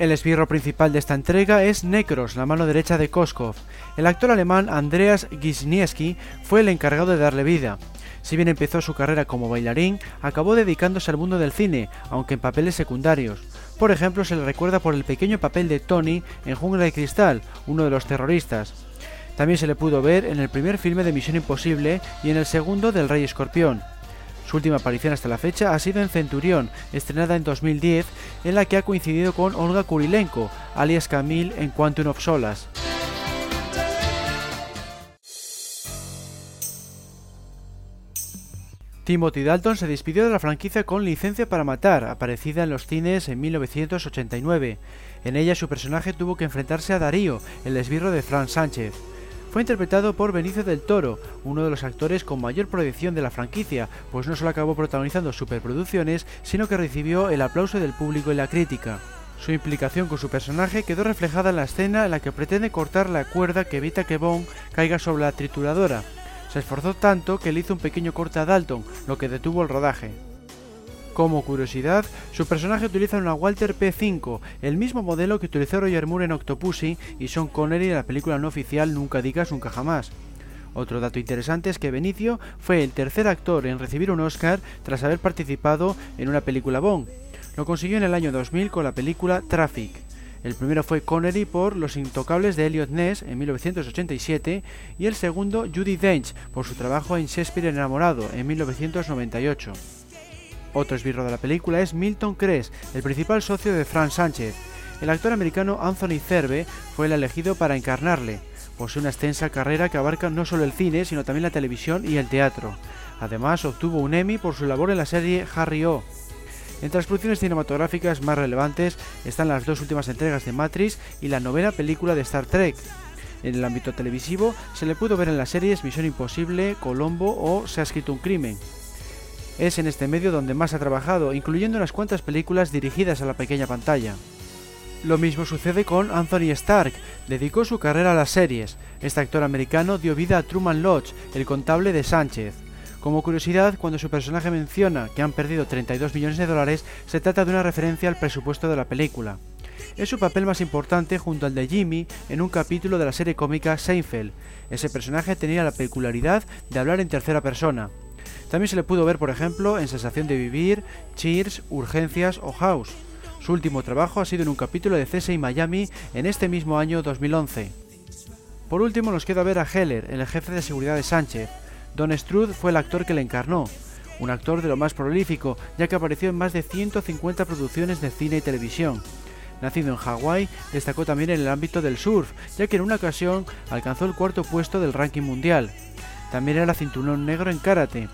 El esbirro principal de esta entrega es Necros, la mano derecha de Koskov. El actor alemán Andreas Gisniewski fue el encargado de darle vida. Si bien empezó su carrera como bailarín, acabó dedicándose al mundo del cine, aunque en papeles secundarios. Por ejemplo, se le recuerda por el pequeño papel de Tony en Jungla de Cristal, uno de los terroristas. También se le pudo ver en el primer filme de Misión Imposible y en el segundo del Rey Escorpión. Su última aparición hasta la fecha ha sido en Centurión, estrenada en 2010, en la que ha coincidido con Olga Kurilenko, alias Camille en Quantum of Solas. Timothy Dalton se despidió de la franquicia con Licencia para Matar, aparecida en los cines en 1989. En ella su personaje tuvo que enfrentarse a Darío, el esbirro de Frank Sánchez. Fue interpretado por Benicio del Toro, uno de los actores con mayor proyección de la franquicia, pues no solo acabó protagonizando superproducciones, sino que recibió el aplauso del público y la crítica. Su implicación con su personaje quedó reflejada en la escena en la que pretende cortar la cuerda que evita que Bond caiga sobre la trituradora. Se esforzó tanto que le hizo un pequeño corte a Dalton, lo que detuvo el rodaje. Como curiosidad, su personaje utiliza una Walter P5, el mismo modelo que utilizó Roger Moore en Octopussy y Sean Connery en la película no oficial Nunca digas nunca jamás. Otro dato interesante es que Benicio fue el tercer actor en recibir un Oscar tras haber participado en una película Bond. Lo consiguió en el año 2000 con la película Traffic. El primero fue Connery por Los Intocables de Elliot Ness en 1987 y el segundo Judy Dench por su trabajo en Shakespeare enamorado en 1998. Otro esbirro de la película es Milton Kress, el principal socio de Frank Sánchez. El actor americano Anthony Cerve fue el elegido para encarnarle. Posee una extensa carrera que abarca no solo el cine, sino también la televisión y el teatro. Además, obtuvo un Emmy por su labor en la serie Harry O. Entre las producciones cinematográficas más relevantes están las dos últimas entregas de Matrix y la novena película de Star Trek. En el ámbito televisivo se le pudo ver en las series Misión Imposible, Colombo o Se ha escrito un crimen. Es en este medio donde más ha trabajado, incluyendo unas cuantas películas dirigidas a la pequeña pantalla. Lo mismo sucede con Anthony Stark, dedicó su carrera a las series. Este actor americano dio vida a Truman Lodge, el contable de Sánchez. Como curiosidad, cuando su personaje menciona que han perdido 32 millones de dólares, se trata de una referencia al presupuesto de la película. Es su papel más importante junto al de Jimmy en un capítulo de la serie cómica Seinfeld. Ese personaje tenía la peculiaridad de hablar en tercera persona. También se le pudo ver, por ejemplo, en Sensación de Vivir, Cheers, Urgencias o House. Su último trabajo ha sido en un capítulo de CSI Miami en este mismo año 2011. Por último nos queda ver a Heller, el jefe de seguridad de Sánchez. Don Struth fue el actor que le encarnó, un actor de lo más prolífico, ya que apareció en más de 150 producciones de cine y televisión. Nacido en Hawái, destacó también en el ámbito del surf, ya que en una ocasión alcanzó el cuarto puesto del ranking mundial. También era cinturón negro en karate.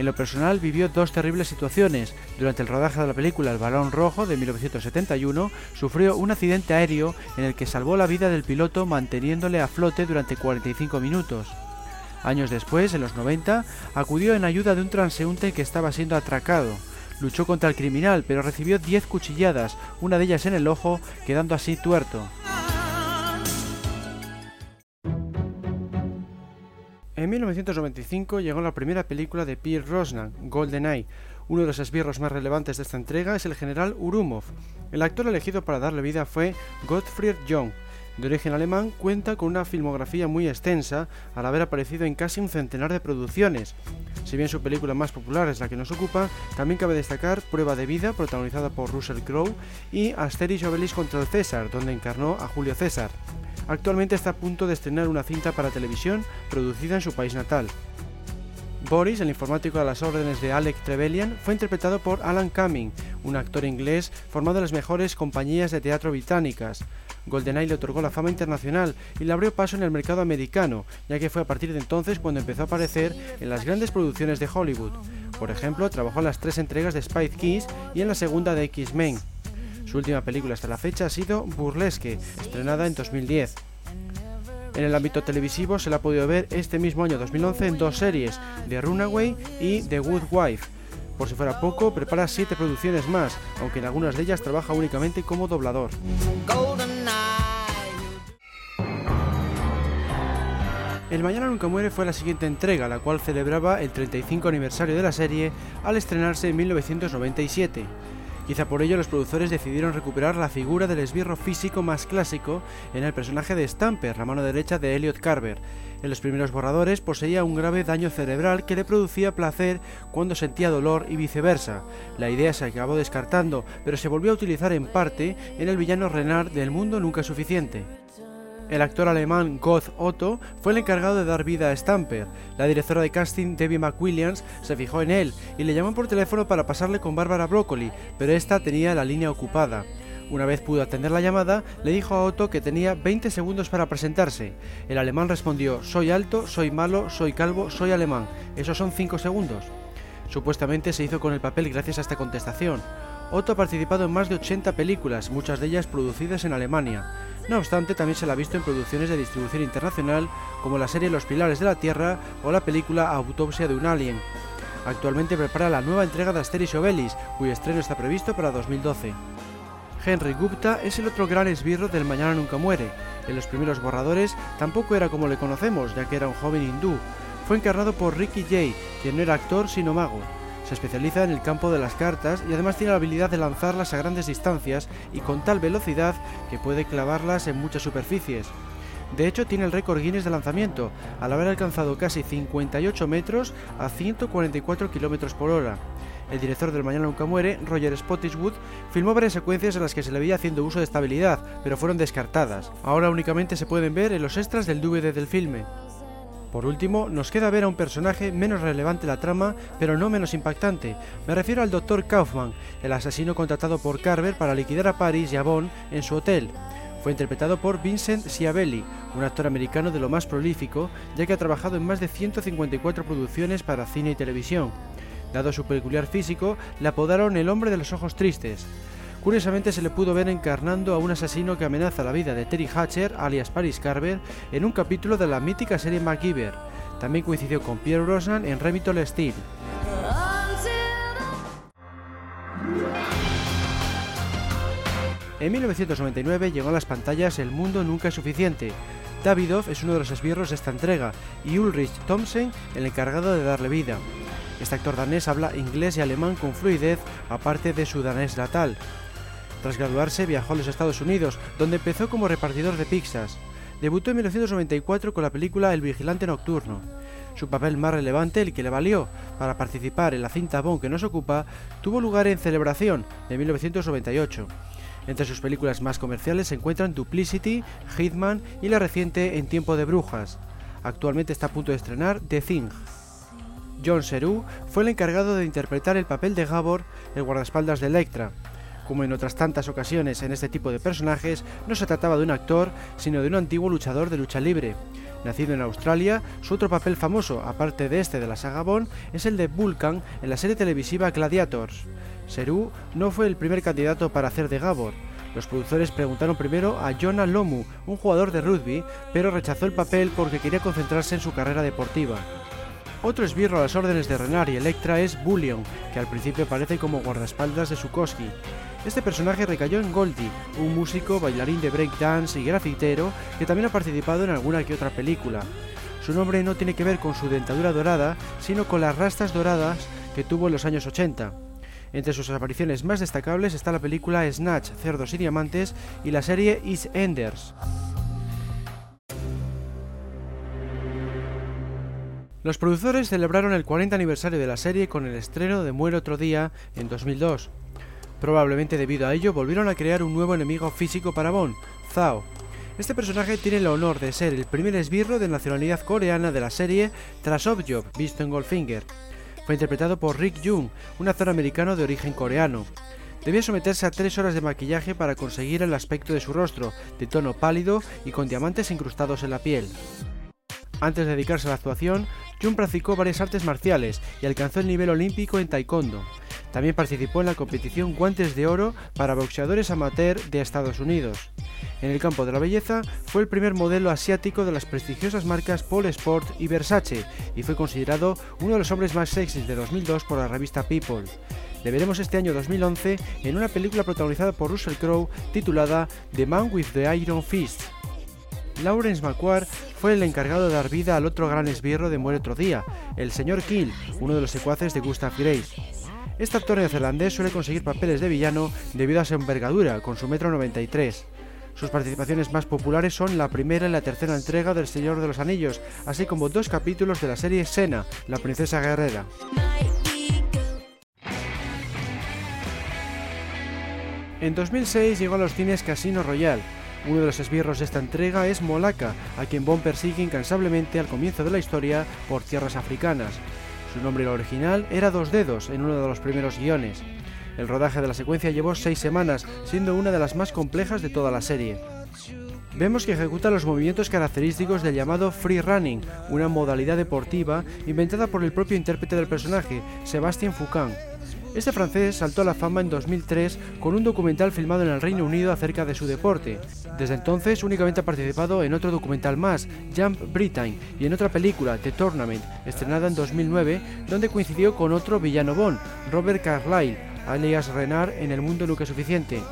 En lo personal vivió dos terribles situaciones. Durante el rodaje de la película El Balón Rojo de 1971 sufrió un accidente aéreo en el que salvó la vida del piloto manteniéndole a flote durante 45 minutos. Años después, en los 90, acudió en ayuda de un transeúnte que estaba siendo atracado. Luchó contra el criminal, pero recibió 10 cuchilladas, una de ellas en el ojo, quedando así tuerto. En 1995 llegó la primera película de Pierre Rosnan, GoldenEye. Uno de los esbirros más relevantes de esta entrega es el general Urumov. El actor elegido para darle vida fue Gottfried Jung, de origen alemán, cuenta con una filmografía muy extensa al haber aparecido en casi un centenar de producciones. Si bien su película más popular es la que nos ocupa, también cabe destacar Prueba de Vida, protagonizada por Russell Crowe, y Asterix Obelix contra el César, donde encarnó a Julio César. Actualmente está a punto de estrenar una cinta para televisión producida en su país natal. Boris, el informático a las órdenes de Alec Trevelyan, fue interpretado por Alan Cumming, un actor inglés formado en las mejores compañías de teatro británicas. GoldenEye le otorgó la fama internacional y le abrió paso en el mercado americano, ya que fue a partir de entonces cuando empezó a aparecer en las grandes producciones de Hollywood. Por ejemplo, trabajó en las tres entregas de Spice Kiss y en la segunda de X-Men. Su última película hasta la fecha ha sido Burlesque, estrenada en 2010. En el ámbito televisivo se la ha podido ver este mismo año 2011 en dos series, The Runaway y The Good Wife. Por si fuera poco, prepara siete producciones más, aunque en algunas de ellas trabaja únicamente como doblador. El Mañana Nunca Muere fue la siguiente entrega, la cual celebraba el 35 aniversario de la serie al estrenarse en 1997. Quizá por ello los productores decidieron recuperar la figura del esbirro físico más clásico en el personaje de Stamper, la mano derecha de Elliot Carver. En los primeros borradores poseía un grave daño cerebral que le producía placer cuando sentía dolor y viceversa. La idea se acabó descartando, pero se volvió a utilizar en parte en el villano Renard del Mundo Nunca Suficiente. El actor alemán Goth Otto fue el encargado de dar vida a Stamper. La directora de casting Debbie McWilliams se fijó en él y le llamó por teléfono para pasarle con Bárbara Broccoli, pero esta tenía la línea ocupada. Una vez pudo atender la llamada, le dijo a Otto que tenía 20 segundos para presentarse. El alemán respondió, soy alto, soy malo, soy calvo, soy alemán. Esos son 5 segundos. Supuestamente se hizo con el papel gracias a esta contestación. Otto ha participado en más de 80 películas, muchas de ellas producidas en Alemania. No obstante, también se la ha visto en producciones de distribución internacional como la serie Los Pilares de la Tierra o la película Autopsia de un Alien. Actualmente prepara la nueva entrega de Asterix Obelix, cuyo estreno está previsto para 2012. Henry Gupta es el otro gran esbirro del Mañana Nunca Muere. En los primeros borradores tampoco era como le conocemos, ya que era un joven hindú. Fue encarnado por Ricky Jay, quien no era actor sino mago. Se especializa en el campo de las cartas y además tiene la habilidad de lanzarlas a grandes distancias y con tal velocidad que puede clavarlas en muchas superficies. De hecho, tiene el récord Guinness de lanzamiento, al haber alcanzado casi 58 metros a 144 km por hora. El director del Mañana Nunca Muere, Roger Spottiswood, filmó varias secuencias en las que se le veía haciendo uso de esta habilidad, pero fueron descartadas. Ahora únicamente se pueden ver en los extras del DVD del filme. Por último, nos queda ver a un personaje menos relevante en la trama, pero no menos impactante. Me refiero al Dr. Kaufman, el asesino contratado por Carver para liquidar a Paris y a Bond en su hotel. Fue interpretado por Vincent Schiavelli, un actor americano de lo más prolífico, ya que ha trabajado en más de 154 producciones para cine y televisión. Dado su peculiar físico, le apodaron el hombre de los ojos tristes. Curiosamente se le pudo ver encarnando a un asesino que amenaza la vida de Terry Hatcher, alias Paris Carver, en un capítulo de la mítica serie MacGyver. También coincidió con Pierre Brosnan en Remington Steel. En 1999 llegó a las pantallas El mundo nunca es suficiente. Davidoff es uno de los esbirros de esta entrega y Ulrich Thomsen el encargado de darle vida. Este actor danés habla inglés y alemán con fluidez, aparte de su danés natal. Tras graduarse viajó a los Estados Unidos, donde empezó como repartidor de pizzas. Debutó en 1994 con la película El vigilante nocturno. Su papel más relevante, el que le valió para participar en la cinta Bond que nos ocupa, tuvo lugar en Celebración de 1998. Entre sus películas más comerciales se encuentran Duplicity, Hitman y la reciente En tiempo de brujas. Actualmente está a punto de estrenar The Thing. John Seru fue el encargado de interpretar el papel de Gabor, el guardaespaldas de Electra. Como en otras tantas ocasiones en este tipo de personajes, no se trataba de un actor, sino de un antiguo luchador de lucha libre. Nacido en Australia, su otro papel famoso, aparte de este de la saga Bond, es el de Vulcan en la serie televisiva Gladiators. Seru no fue el primer candidato para hacer de Gabor. Los productores preguntaron primero a Jonah Lomu, un jugador de rugby, pero rechazó el papel porque quería concentrarse en su carrera deportiva. Otro esbirro a las órdenes de Renard y Electra es Bullion, que al principio aparece como guardaespaldas de Sukoski. Este personaje recayó en Goldie, un músico, bailarín de breakdance y grafitero que también ha participado en alguna que otra película. Su nombre no tiene que ver con su dentadura dorada, sino con las rastas doradas que tuvo en los años 80. Entre sus apariciones más destacables está la película Snatch, Cerdos y Diamantes y la serie Enders. Los productores celebraron el 40 aniversario de la serie con el estreno de Muere otro día en 2002. Probablemente debido a ello volvieron a crear un nuevo enemigo físico para Bond, Zhao. Este personaje tiene el honor de ser el primer esbirro de nacionalidad coreana de la serie tras Objob, visto en Goldfinger. Fue interpretado por Rick Jung, un actor americano de origen coreano. Debía someterse a tres horas de maquillaje para conseguir el aspecto de su rostro, de tono pálido y con diamantes incrustados en la piel. Antes de dedicarse a la actuación, Jung practicó varias artes marciales y alcanzó el nivel olímpico en taekwondo. También participó en la competición Guantes de Oro para boxeadores amateur de Estados Unidos. En el campo de la belleza, fue el primer modelo asiático de las prestigiosas marcas Paul Sport y Versace y fue considerado uno de los hombres más sexys de 2002 por la revista People. Le veremos este año 2011 en una película protagonizada por Russell Crowe titulada The Man with the Iron Fist. Lawrence McQuarrie fue el encargado de dar vida al otro gran esbirro de Muere otro día, el señor Kill, uno de los secuaces de Gustav Grace. Este actor neozelandés suele conseguir papeles de villano debido a su envergadura, con su metro 93. Sus participaciones más populares son la primera y la tercera entrega del Señor de los Anillos, así como dos capítulos de la serie Sena, la princesa guerrera. En 2006 llegó a los cines Casino Royale. Uno de los esbirros de esta entrega es Molaka, a quien Bond persigue incansablemente al comienzo de la historia por tierras africanas. Su nombre original era Dos Dedos en uno de los primeros guiones. El rodaje de la secuencia llevó seis semanas, siendo una de las más complejas de toda la serie. Vemos que ejecuta los movimientos característicos del llamado free running, una modalidad deportiva inventada por el propio intérprete del personaje, Sebastian Foucan. Este francés saltó a la fama en 2003 con un documental filmado en el Reino Unido acerca de su deporte. Desde entonces únicamente ha participado en otro documental más, Jump Britain, y en otra película, The Tournament, estrenada en 2009, donde coincidió con otro villano Bond, Robert Carlyle, alias Renard en El Mundo Nunca Suficiente.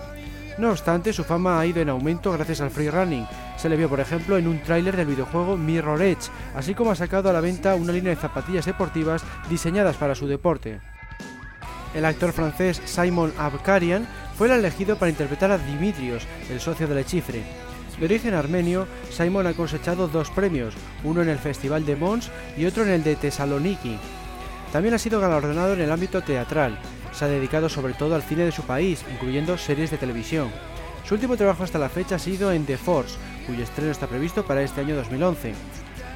No obstante, su fama ha ido en aumento gracias al free running. Se le vio, por ejemplo, en un tráiler del videojuego Mirror Edge, así como ha sacado a la venta una línea de zapatillas deportivas diseñadas para su deporte. El actor francés Simon Abkarian fue el elegido para interpretar a Dimitrios, el socio del Chifre. De origen armenio, Simon ha cosechado dos premios, uno en el Festival de Mons y otro en el de Thessaloniki. También ha sido galardonado en el ámbito teatral. Se ha dedicado sobre todo al cine de su país, incluyendo series de televisión. Su último trabajo hasta la fecha ha sido en The Force, cuyo estreno está previsto para este año 2011.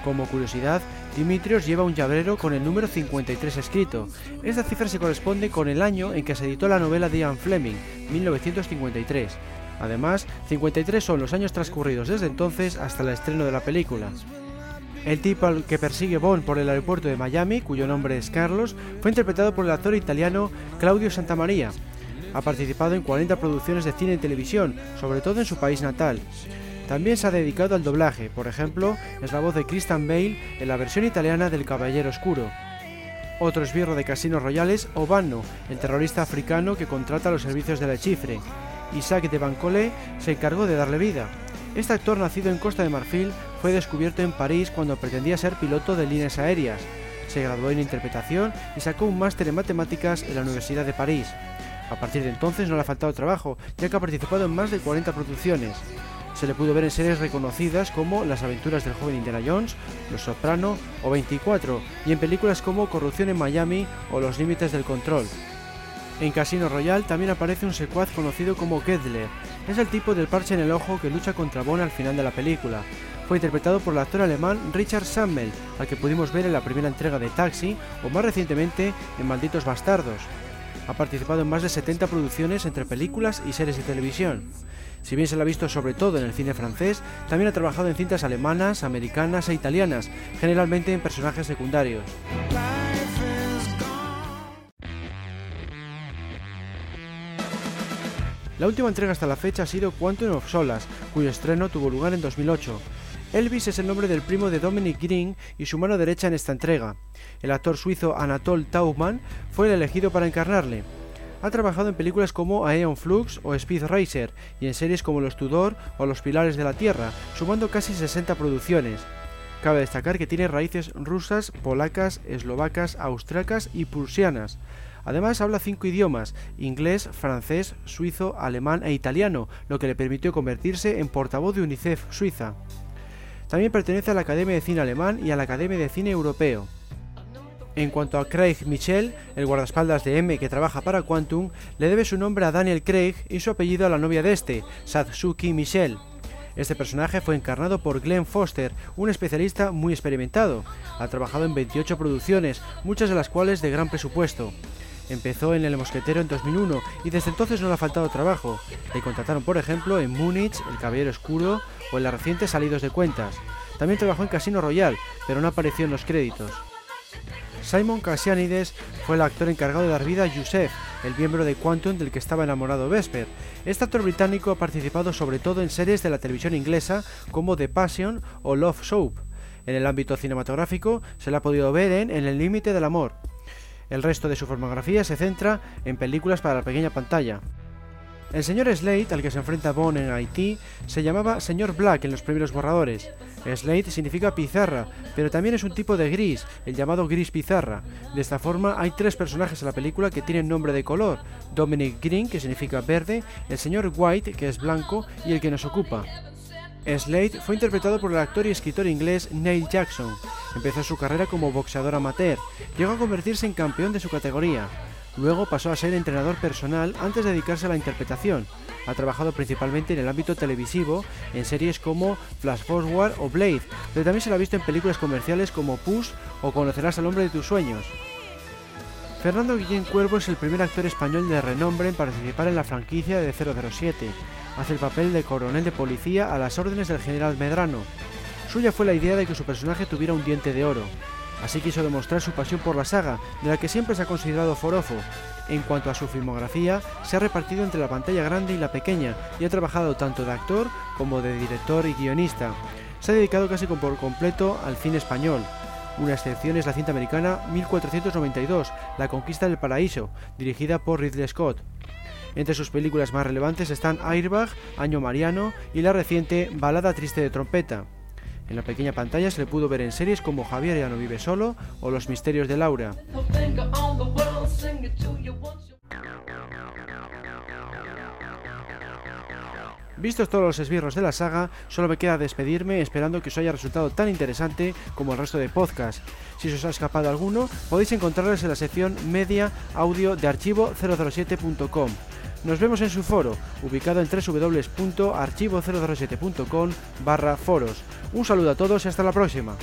Como curiosidad, Dimitrios lleva un llavero con el número 53 escrito. Esta cifra se corresponde con el año en que se editó la novela de Ian Fleming, 1953. Además, 53 son los años transcurridos desde entonces hasta el estreno de la película. El tipo al que persigue Bond por el aeropuerto de Miami, cuyo nombre es Carlos, fue interpretado por el actor italiano Claudio Santamaría. Ha participado en 40 producciones de cine y televisión, sobre todo en su país natal. También se ha dedicado al doblaje, por ejemplo, es la voz de Christian Bale en la versión italiana del Caballero Oscuro. Otro esbirro de Casinos Royales, Obano, el terrorista africano que contrata los servicios de la Chifre. Isaac de Bancolé se encargó de darle vida. Este actor nacido en Costa de Marfil fue descubierto en París cuando pretendía ser piloto de líneas aéreas. Se graduó en interpretación y sacó un máster en matemáticas en la Universidad de París. A partir de entonces no le ha faltado trabajo, ya que ha participado en más de 40 producciones. Se le pudo ver en series reconocidas como Las aventuras del joven Indiana Jones, Los Soprano o 24, y en películas como Corrupción en Miami o Los límites del control. En Casino Royale también aparece un secuaz conocido como Gedler. Es el tipo del parche en el ojo que lucha contra Bond al final de la película. Fue interpretado por el actor alemán Richard Sammel, al que pudimos ver en la primera entrega de Taxi o más recientemente en Malditos Bastardos. Ha participado en más de 70 producciones entre películas y series de televisión. Si bien se lo ha visto sobre todo en el cine francés, también ha trabajado en cintas alemanas, americanas e italianas, generalmente en personajes secundarios. La última entrega hasta la fecha ha sido Quantum of Solas, cuyo estreno tuvo lugar en 2008. Elvis es el nombre del primo de Dominic Green y su mano derecha en esta entrega. El actor suizo Anatol Taumann fue el elegido para encarnarle. Ha trabajado en películas como Aeon Flux o Speed Racer y en series como Los Tudor o Los Pilares de la Tierra, sumando casi 60 producciones. Cabe destacar que tiene raíces rusas, polacas, eslovacas, austriacas y prusianas. Además habla cinco idiomas, inglés, francés, suizo, alemán e italiano, lo que le permitió convertirse en portavoz de UNICEF Suiza. También pertenece a la Academia de Cine Alemán y a la Academia de Cine Europeo. En cuanto a Craig Michel, el guardaespaldas de M que trabaja para Quantum, le debe su nombre a Daniel Craig y su apellido a la novia de este, Satsuki Michel. Este personaje fue encarnado por Glenn Foster, un especialista muy experimentado. Ha trabajado en 28 producciones, muchas de las cuales de gran presupuesto. Empezó en El Mosquetero en 2001 y desde entonces no le ha faltado trabajo. Le contrataron, por ejemplo, en Múnich, El Caballero Oscuro o en la reciente Salidos de Cuentas. También trabajó en Casino Royale, pero no apareció en los créditos. Simon Cassianides fue el actor encargado de dar vida a Yusef, el miembro de Quantum del que estaba enamorado Vesper. Este actor británico ha participado sobre todo en series de la televisión inglesa como The Passion o Love Soap. En el ámbito cinematográfico se le ha podido ver en En el límite del amor, el resto de su filmografía se centra en películas para la pequeña pantalla. El señor Slade, al que se enfrenta Bond en Haití, se llamaba señor Black en los primeros borradores. Slade significa pizarra, pero también es un tipo de gris, el llamado gris pizarra. De esta forma hay tres personajes en la película que tienen nombre de color, Dominic Green, que significa verde, el señor White, que es blanco, y el que nos ocupa. Slade fue interpretado por el actor y escritor inglés Neil Jackson. Empezó su carrera como boxeador amateur, llegó a convertirse en campeón de su categoría. Luego pasó a ser entrenador personal antes de dedicarse a la interpretación. Ha trabajado principalmente en el ámbito televisivo, en series como Flash Forward o Blade, pero también se lo ha visto en películas comerciales como Push o Conocerás al hombre de tus sueños. Fernando Guillén Cuervo es el primer actor español de renombre en participar en la franquicia de 007 hace el papel de coronel de policía a las órdenes del general Medrano. Suya fue la idea de que su personaje tuviera un diente de oro. Así quiso demostrar su pasión por la saga, de la que siempre se ha considerado forofo. En cuanto a su filmografía, se ha repartido entre la pantalla grande y la pequeña, y ha trabajado tanto de actor como de director y guionista. Se ha dedicado casi por completo al cine español. Una excepción es la cinta americana 1492, La conquista del paraíso, dirigida por Ridley Scott. Entre sus películas más relevantes están Airbag, Año Mariano y la reciente Balada Triste de Trompeta. En la pequeña pantalla se le pudo ver en series como Javier ya no vive solo o Los misterios de Laura. Vistos todos los esbirros de la saga, solo me queda despedirme esperando que os haya resultado tan interesante como el resto de podcast. Si os ha escapado alguno, podéis encontrarlos en la sección media audio de archivo007.com. Nos vemos en su foro, ubicado en www.archivo007.com barra foros. Un saludo a todos y hasta la próxima.